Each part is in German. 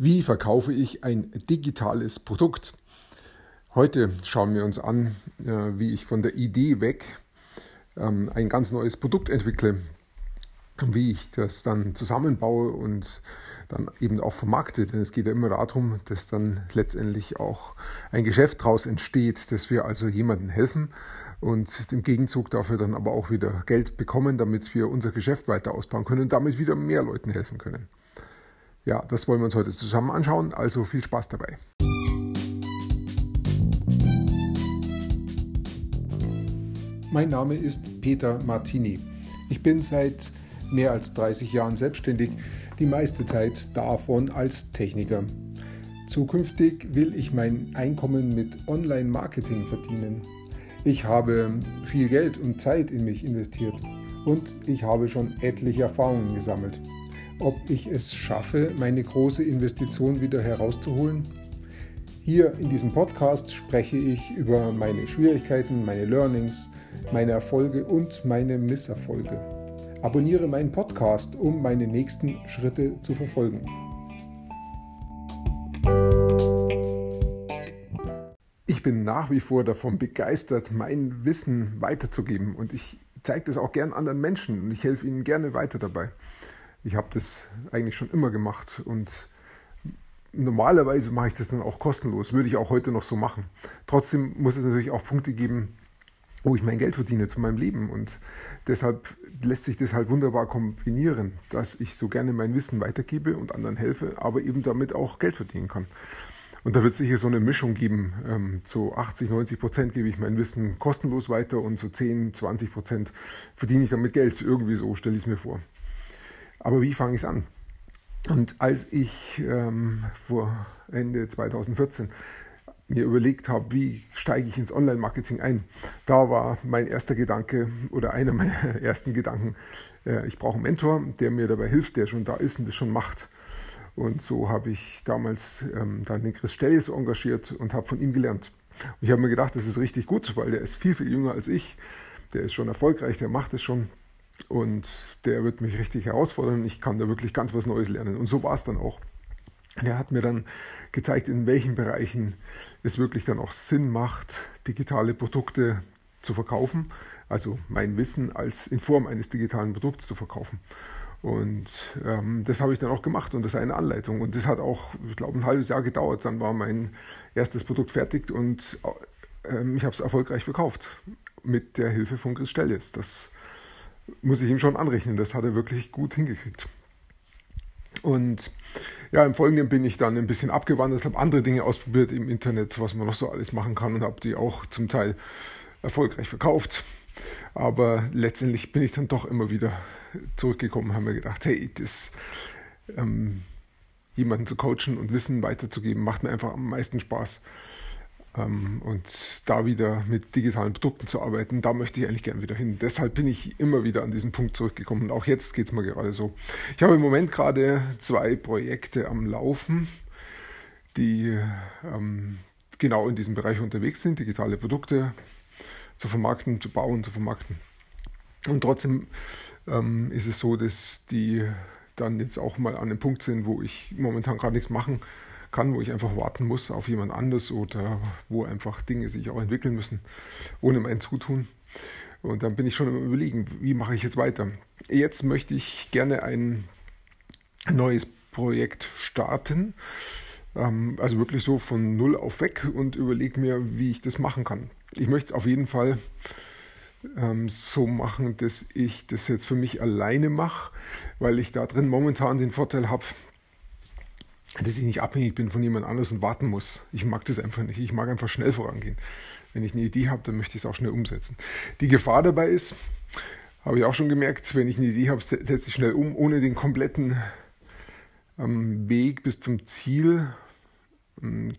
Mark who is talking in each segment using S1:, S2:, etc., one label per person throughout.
S1: Wie verkaufe ich ein digitales Produkt? Heute schauen wir uns an, äh, wie ich von der Idee weg ähm, ein ganz neues Produkt entwickle, wie ich das dann zusammenbaue und dann eben auch vermarkte. Denn es geht ja immer darum, dass dann letztendlich auch ein Geschäft daraus entsteht, dass wir also jemandem helfen und im Gegenzug dafür dann aber auch wieder Geld bekommen, damit wir unser Geschäft weiter ausbauen können und damit wieder mehr Leuten helfen können. Ja, das wollen wir uns heute zusammen anschauen, also viel Spaß dabei. Mein Name ist Peter Martini. Ich bin seit mehr als 30 Jahren selbstständig, die meiste Zeit davon als Techniker. Zukünftig will ich mein Einkommen mit Online-Marketing verdienen. Ich habe viel Geld und Zeit in mich investiert und ich habe schon etliche Erfahrungen gesammelt ob ich es schaffe, meine große Investition wieder herauszuholen. Hier in diesem Podcast spreche ich über meine Schwierigkeiten, meine Learnings, meine Erfolge und meine Misserfolge. Abonniere meinen Podcast, um meine nächsten Schritte zu verfolgen. Ich bin nach wie vor davon begeistert, mein Wissen weiterzugeben und ich zeige das auch gern anderen Menschen und ich helfe ihnen gerne weiter dabei. Ich habe das eigentlich schon immer gemacht und normalerweise mache ich das dann auch kostenlos, würde ich auch heute noch so machen. Trotzdem muss es natürlich auch Punkte geben, wo ich mein Geld verdiene zu meinem Leben und deshalb lässt sich das halt wunderbar kombinieren, dass ich so gerne mein Wissen weitergebe und anderen helfe, aber eben damit auch Geld verdienen kann. Und da wird es sicher so eine Mischung geben. Zu 80, 90 Prozent gebe ich mein Wissen kostenlos weiter und zu 10, 20 Prozent verdiene ich damit Geld. Irgendwie so stelle ich es mir vor. Aber wie fange ich es an? Und als ich ähm, vor Ende 2014 mir überlegt habe, wie steige ich ins Online-Marketing ein, da war mein erster Gedanke oder einer meiner ersten Gedanken, äh, ich brauche einen Mentor, der mir dabei hilft, der schon da ist und das schon macht. Und so habe ich damals ähm, dann den Chris Stellis engagiert und habe von ihm gelernt. Und ich habe mir gedacht, das ist richtig gut, weil der ist viel, viel jünger als ich. Der ist schon erfolgreich, der macht es schon. Und der wird mich richtig herausfordern. Ich kann da wirklich ganz was Neues lernen. Und so war es dann auch. Er hat mir dann gezeigt, in welchen Bereichen es wirklich dann auch Sinn macht, digitale Produkte zu verkaufen. Also mein Wissen als in Form eines digitalen Produkts zu verkaufen. Und ähm, das habe ich dann auch gemacht und das ist eine Anleitung. Und das hat auch, ich glaube, ein halbes Jahr gedauert. Dann war mein erstes Produkt fertig und äh, ich habe es erfolgreich verkauft mit der Hilfe von Chris Stellis. Das muss ich ihm schon anrechnen. Das hat er wirklich gut hingekriegt. Und ja, im Folgenden bin ich dann ein bisschen abgewandert, habe andere Dinge ausprobiert im Internet, was man noch so alles machen kann und habe die auch zum Teil erfolgreich verkauft. Aber letztendlich bin ich dann doch immer wieder zurückgekommen, habe mir gedacht, hey, das ähm, jemanden zu coachen und Wissen weiterzugeben, macht mir einfach am meisten Spaß. Ähm, und da wieder mit digitalen Produkten zu arbeiten, da möchte ich eigentlich gerne wieder hin. Deshalb bin ich immer wieder an diesen Punkt zurückgekommen. Und auch jetzt geht es mir gerade so. Ich habe im Moment gerade zwei Projekte am Laufen, die ähm, genau in diesem Bereich unterwegs sind, digitale Produkte zu vermarkten, zu bauen, zu vermarkten. Und trotzdem ähm, ist es so, dass die dann jetzt auch mal an einem Punkt sind, wo ich momentan gerade nichts machen kann kann, wo ich einfach warten muss auf jemand anderes oder wo einfach Dinge sich auch entwickeln müssen, ohne mein Zutun. Und dann bin ich schon im Überlegen, wie mache ich jetzt weiter. Jetzt möchte ich gerne ein neues Projekt starten, ähm, also wirklich so von null auf weg und überlege mir, wie ich das machen kann. Ich möchte es auf jeden Fall ähm, so machen, dass ich das jetzt für mich alleine mache, weil ich da drin momentan den Vorteil habe, dass ich nicht abhängig bin von jemand anders und warten muss. Ich mag das einfach nicht. Ich mag einfach schnell vorangehen. Wenn ich eine Idee habe, dann möchte ich es auch schnell umsetzen. Die Gefahr dabei ist, habe ich auch schon gemerkt, wenn ich eine Idee habe, setze ich schnell um, ohne den kompletten ähm, Weg bis zum Ziel ähm,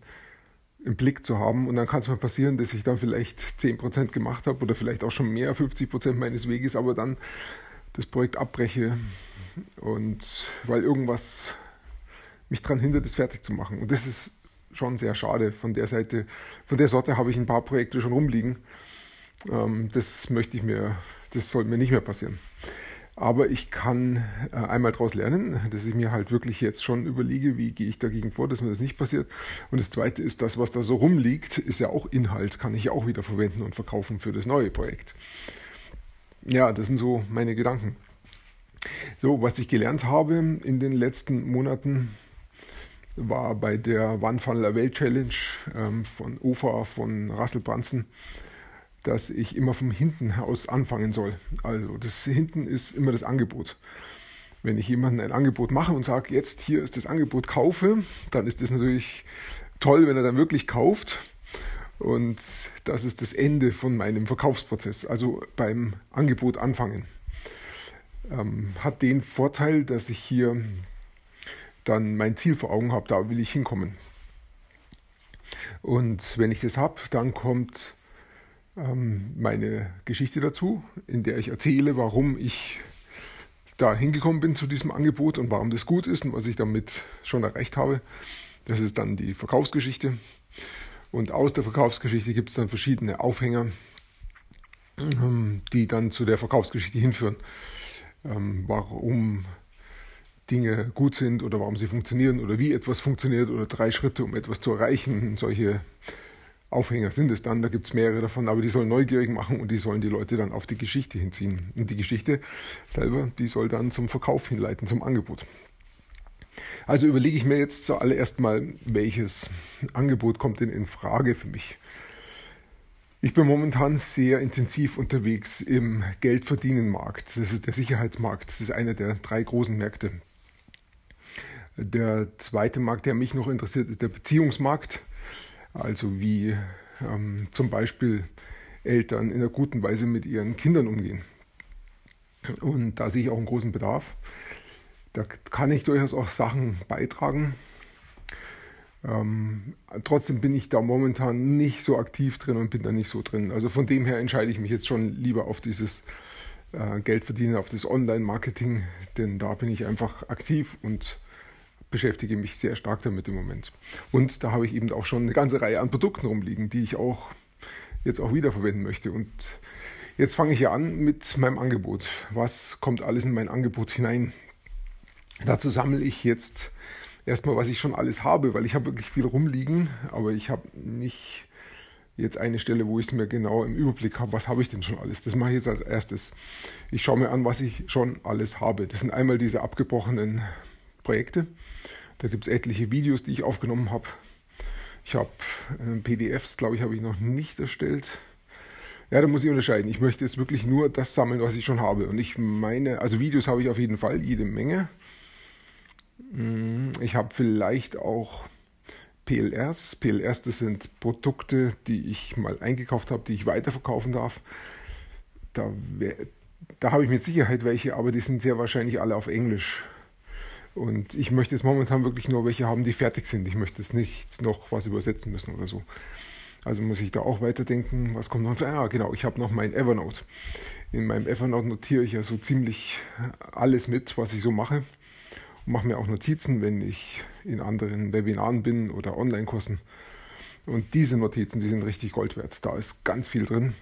S1: im Blick zu haben. Und dann kann es mal passieren, dass ich dann vielleicht 10% gemacht habe oder vielleicht auch schon mehr, 50% meines Weges, aber dann das Projekt abbreche und weil irgendwas mich daran hindert, es fertig zu machen. Und das ist schon sehr schade. Von der Seite, von der Sorte habe ich ein paar Projekte schon rumliegen. Ähm, das möchte ich mir, das soll mir nicht mehr passieren. Aber ich kann äh, einmal daraus lernen, dass ich mir halt wirklich jetzt schon überlege, wie gehe ich dagegen vor, dass mir das nicht passiert. Und das Zweite ist, das, was da so rumliegt, ist ja auch Inhalt, kann ich auch wieder verwenden und verkaufen für das neue Projekt. Ja, das sind so meine Gedanken. So, was ich gelernt habe in den letzten Monaten, war bei der One Funnel La Welt Challenge ähm, von OFA von Russell Brunson, dass ich immer vom Hinten aus anfangen soll. Also das Hinten ist immer das Angebot. Wenn ich jemandem ein Angebot mache und sage, jetzt hier ist das Angebot, kaufe, dann ist das natürlich toll, wenn er dann wirklich kauft. Und das ist das Ende von meinem Verkaufsprozess, also beim Angebot anfangen. Ähm, hat den Vorteil, dass ich hier dann mein Ziel vor Augen habe, da will ich hinkommen. Und wenn ich das habe, dann kommt ähm, meine Geschichte dazu, in der ich erzähle, warum ich da hingekommen bin zu diesem Angebot und warum das gut ist und was ich damit schon erreicht habe. Das ist dann die Verkaufsgeschichte. Und aus der Verkaufsgeschichte gibt es dann verschiedene Aufhänger, ähm, die dann zu der Verkaufsgeschichte hinführen. Ähm, warum Dinge gut sind oder warum sie funktionieren oder wie etwas funktioniert oder drei Schritte, um etwas zu erreichen. Solche Aufhänger sind es dann, da gibt es mehrere davon, aber die sollen neugierig machen und die sollen die Leute dann auf die Geschichte hinziehen. Und die Geschichte selber, die soll dann zum Verkauf hinleiten, zum Angebot. Also überlege ich mir jetzt zuallererst mal, welches Angebot kommt denn in Frage für mich. Ich bin momentan sehr intensiv unterwegs im Geldverdienenmarkt. Das ist der Sicherheitsmarkt. Das ist einer der drei großen Märkte. Der zweite Markt, der mich noch interessiert, ist der Beziehungsmarkt. Also wie ähm, zum Beispiel Eltern in einer guten Weise mit ihren Kindern umgehen. Und da sehe ich auch einen großen Bedarf. Da kann ich durchaus auch Sachen beitragen. Ähm, trotzdem bin ich da momentan nicht so aktiv drin und bin da nicht so drin. Also von dem her entscheide ich mich jetzt schon lieber auf dieses äh, Geldverdienen, auf das Online-Marketing, denn da bin ich einfach aktiv und beschäftige mich sehr stark damit im Moment. Und da habe ich eben auch schon eine ganze Reihe an Produkten rumliegen, die ich auch jetzt auch wiederverwenden möchte. Und jetzt fange ich ja an mit meinem Angebot. Was kommt alles in mein Angebot hinein? Dazu sammle ich jetzt erstmal, was ich schon alles habe, weil ich habe wirklich viel rumliegen, aber ich habe nicht jetzt eine Stelle, wo ich es mir genau im Überblick habe, was habe ich denn schon alles. Das mache ich jetzt als erstes. Ich schaue mir an, was ich schon alles habe. Das sind einmal diese abgebrochenen Projekte. Da gibt es etliche Videos, die ich aufgenommen habe. Ich habe äh, PDFs, glaube ich, habe ich noch nicht erstellt. Ja, da muss ich unterscheiden. Ich möchte jetzt wirklich nur das sammeln, was ich schon habe. Und ich meine, also Videos habe ich auf jeden Fall, jede Menge. Mm, ich habe vielleicht auch PLRs. PLRs, das sind Produkte, die ich mal eingekauft habe, die ich weiterverkaufen darf. Da, da habe ich mit Sicherheit welche, aber die sind sehr wahrscheinlich alle auf Englisch. Und ich möchte jetzt momentan wirklich nur welche haben, die fertig sind. Ich möchte jetzt nicht noch was übersetzen müssen oder so. Also muss ich da auch weiterdenken, was kommt noch? Ja, genau, ich habe noch mein Evernote. In meinem Evernote notiere ich ja so ziemlich alles mit, was ich so mache. Und mache mir auch Notizen, wenn ich in anderen Webinaren bin oder Online-Kursen. Und diese Notizen, die sind richtig Gold wert. Da ist ganz viel drin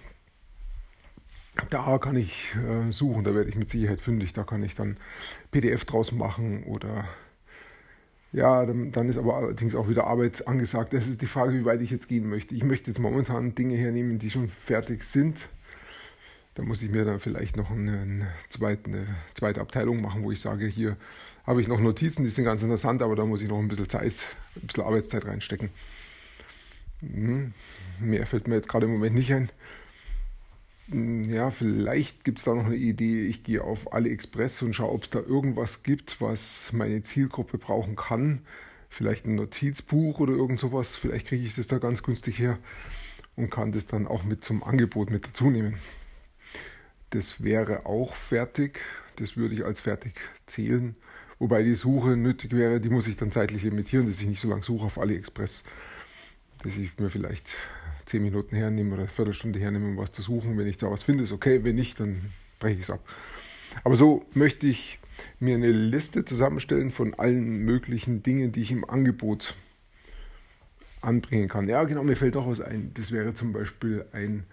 S1: da kann ich äh, suchen, da werde ich mit Sicherheit fündig, da kann ich dann PDF draus machen oder ja, dann, dann, ist aber allerdings auch wieder Arbeit angesagt. Das ist die Frage, wie weit ich jetzt gehen möchte. Ich möchte jetzt momentan Dinge hernehmen, die schon fertig sind. Da muss ich mir dann vielleicht noch eine, zweite, eine zweite Abteilung machen, wo ich sage, hier habe ich noch Notizen, die sind ganz interessant, aber da muss ich noch ein bisschen Zeit, ein bisschen Arbeitszeit reinstecken. Hm, mehr fällt mir jetzt gerade im Moment nicht ein. Hm, ja, vielleicht gibt es da noch eine Idee. Ich gehe auf AliExpress und schaue, ob es da irgendwas gibt, was meine Zielgruppe brauchen kann. Vielleicht ein Notizbuch oder irgend sowas. Vielleicht kriege ich das da ganz günstig her und kann das dann auch mit zum Angebot mit dazu nehmen. Das wäre auch fertig. Das würde ich als fertig zählen. Wobei die Suche nötig wäre, die muss ich dann zeitlich limitieren, dass ich nicht so lange suche auf AliExpress. Dass ich mir vielleicht zehn Minuten hernehmen oder eine Viertelstunde hernehmen, um was zu suchen. Wenn ich da was finde, ist okay. Wenn nicht, dann breche ich es ab. Aber so möchte ich mir eine Liste zusammenstellen von allen möglichen Dingen, die ich im Angebot anbringen kann. Ja, genau, mir fällt auch was ein. Das wäre zum Beispiel ein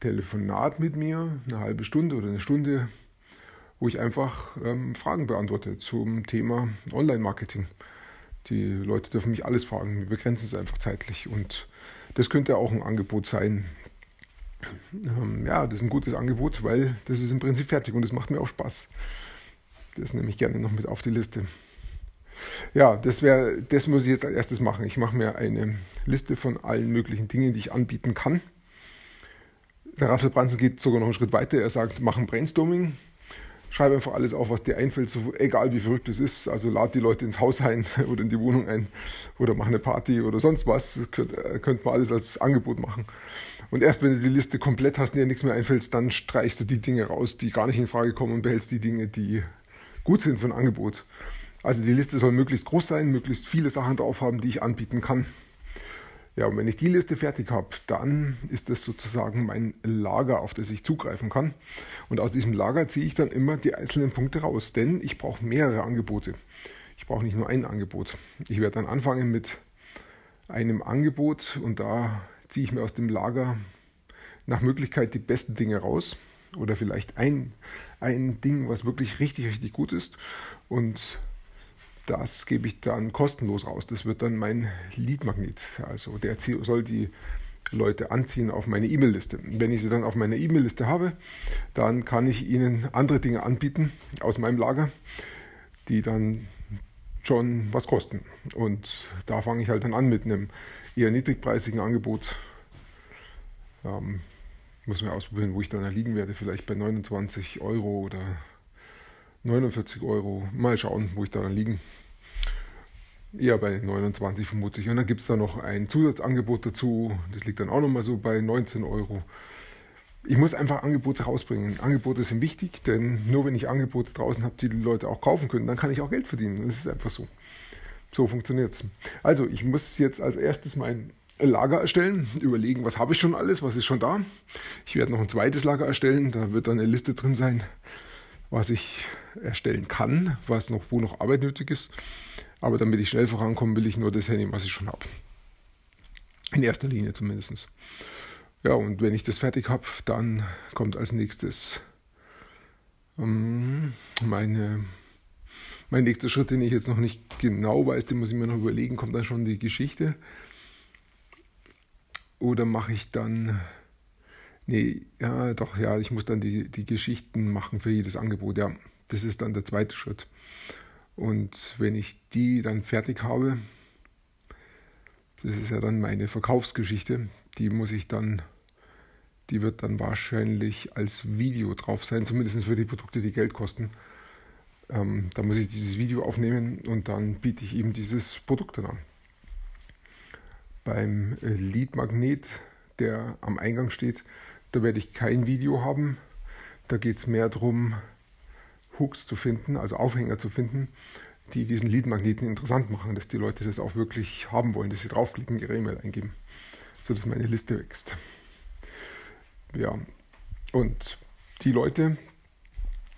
S1: Telefonat mit mir, eine halbe Stunde oder eine Stunde, wo ich einfach ähm, Fragen beantworte zum Thema Online-Marketing. Die Leute dürfen mich alles fragen, wir begrenzen es einfach zeitlich und das könnte auch ein Angebot sein. Ähm, ja, das ist ein gutes Angebot, weil das ist im Prinzip fertig und es macht mir auch Spaß. Das nehme ich gerne noch mit auf die Liste. Ja, das wäre, das muss ich jetzt als erstes machen. Ich mache mir eine Liste von allen möglichen Dingen, die ich anbieten kann. Der Rassel Branson geht sogar noch einen Schritt weiter. Er sagt, mach ein Brainstorming. Schreibe einfach alles auf, was dir einfällt, so, egal wie verrückt es ist. Also lad die Leute ins Haus ein oder in die Wohnung ein oder mach eine Party oder sonst was. Könnte könnt man alles als Angebot machen. Und erst wenn du die Liste komplett hast und dir nichts mehr einfällt, dann streichst du die Dinge raus, die gar nicht in Frage kommen und behältst die Dinge, die gut sind für ein Angebot. Also die Liste soll möglichst groß sein, möglichst viele Sachen drauf haben, die ich anbieten kann. Ja, und wenn ich die Liste fertig habe, dann ist das sozusagen mein Lager, auf das ich zugreifen kann. Und aus diesem Lager ziehe ich dann immer die einzelnen Punkte raus, denn ich brauche mehrere Angebote. Ich brauche nicht nur ein Angebot. Ich werde dann anfangen mit einem Angebot und da ziehe ich mir aus dem Lager nach Möglichkeit die besten Dinge raus oder vielleicht ein, ein Ding, was wirklich richtig, richtig gut ist und das gebe ich dann kostenlos raus. Das wird dann mein Leadmagnet. Also der soll die Leute anziehen auf meine E-Mail-Liste. Wenn ich sie dann auf meiner E-Mail-Liste habe, dann kann ich ihnen andere Dinge anbieten aus meinem Lager, die dann schon was kosten. Und da fange ich halt dann an mit einem eher niedrigpreisigen Angebot. Ähm, muss mir ausprobieren, wo ich dann liegen werde. Vielleicht bei 29 Euro oder 49 Euro. Mal schauen, wo ich da dann liegen. Eher bei 29 vermutlich. Und dann gibt es da noch ein Zusatzangebot dazu. Das liegt dann auch nochmal so bei 19 Euro. Ich muss einfach Angebote rausbringen. Angebote sind wichtig, denn nur wenn ich Angebote draußen habe, die die Leute auch kaufen können, dann kann ich auch Geld verdienen. Das ist einfach so. So funktioniert es. Also, ich muss jetzt als erstes mein Lager erstellen, überlegen, was habe ich schon alles, was ist schon da. Ich werde noch ein zweites Lager erstellen, da wird dann eine Liste drin sein, was ich erstellen kann, was noch, wo noch Arbeit nötig ist. Aber damit ich schnell vorankomme, will ich nur das hernehmen, was ich schon habe. In erster Linie zumindest. Ja, und wenn ich das fertig habe, dann kommt als nächstes ähm, meine, mein nächster Schritt, den ich jetzt noch nicht genau weiß, den muss ich mir noch überlegen, kommt dann schon die Geschichte. Oder mache ich dann Nee, ja, doch, ja, ich muss dann die, die Geschichten machen für jedes Angebot. Ja, das ist dann der zweite Schritt. Und wenn ich die dann fertig habe, das ist ja dann meine Verkaufsgeschichte, die muss ich dann, die wird dann wahrscheinlich als Video drauf sein, zumindest für die Produkte, die Geld kosten. Ähm, da muss ich dieses Video aufnehmen und dann biete ich eben dieses Produkt dann an. Beim Lead Magnet, der am Eingang steht, da werde ich kein Video haben. Da geht es mehr darum, Hooks zu finden, also Aufhänger zu finden, die diesen Lead-Magneten interessant machen, dass die Leute das auch wirklich haben wollen, dass sie draufklicken, ihre E-Mail eingeben, sodass meine Liste wächst. Ja, und die Leute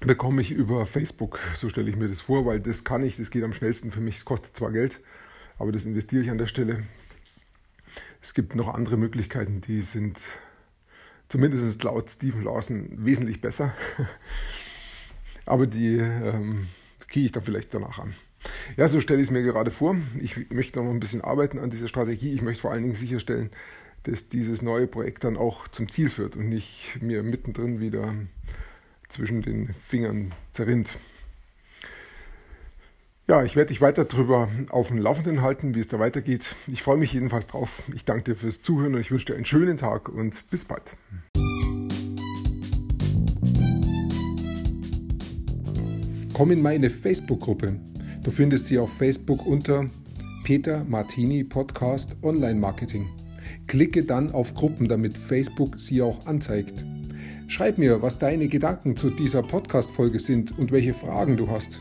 S1: bekomme ich über Facebook, so stelle ich mir das vor, weil das kann ich, das geht am schnellsten für mich, es kostet zwar Geld, aber das investiere ich an der Stelle. Es gibt noch andere Möglichkeiten, die sind zumindest laut Stephen Lawson wesentlich besser. Aber die ähm, gehe ich dann vielleicht danach an. Ja, so stelle ich es mir gerade vor. Ich möchte noch ein bisschen arbeiten an dieser Strategie. Ich möchte vor allen Dingen sicherstellen, dass dieses neue Projekt dann auch zum Ziel führt und nicht mir mittendrin wieder zwischen den Fingern zerrinnt. Ja, ich werde dich weiter darüber auf dem Laufenden halten, wie es da weitergeht. Ich freue mich jedenfalls drauf. Ich danke dir fürs Zuhören und ich wünsche dir einen schönen Tag und bis bald. Komm in meine Facebook-Gruppe. Du findest sie auf Facebook unter Peter Martini Podcast Online Marketing. Klicke dann auf Gruppen, damit Facebook sie auch anzeigt. Schreib mir, was deine Gedanken zu dieser Podcast-Folge sind und welche Fragen du hast.